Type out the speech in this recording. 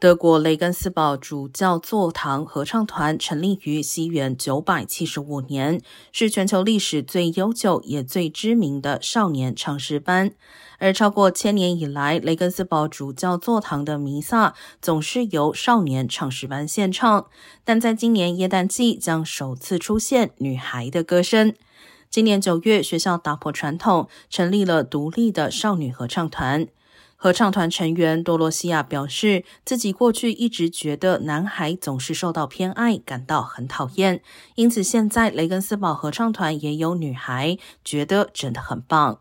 德国雷根斯堡主教座堂合唱团成立于西元九百七十五年，是全球历史最悠久也最知名的少年唱诗班。而超过千年以来，雷根斯堡主教座堂的弥撒总是由少年唱诗班献唱。但在今年耶诞季，将首次出现女孩的歌声。今年九月，学校打破传统，成立了独立的少女合唱团。合唱团成员多罗西亚表示，自己过去一直觉得男孩总是受到偏爱，感到很讨厌。因此，现在雷根斯堡合唱团也有女孩，觉得真的很棒。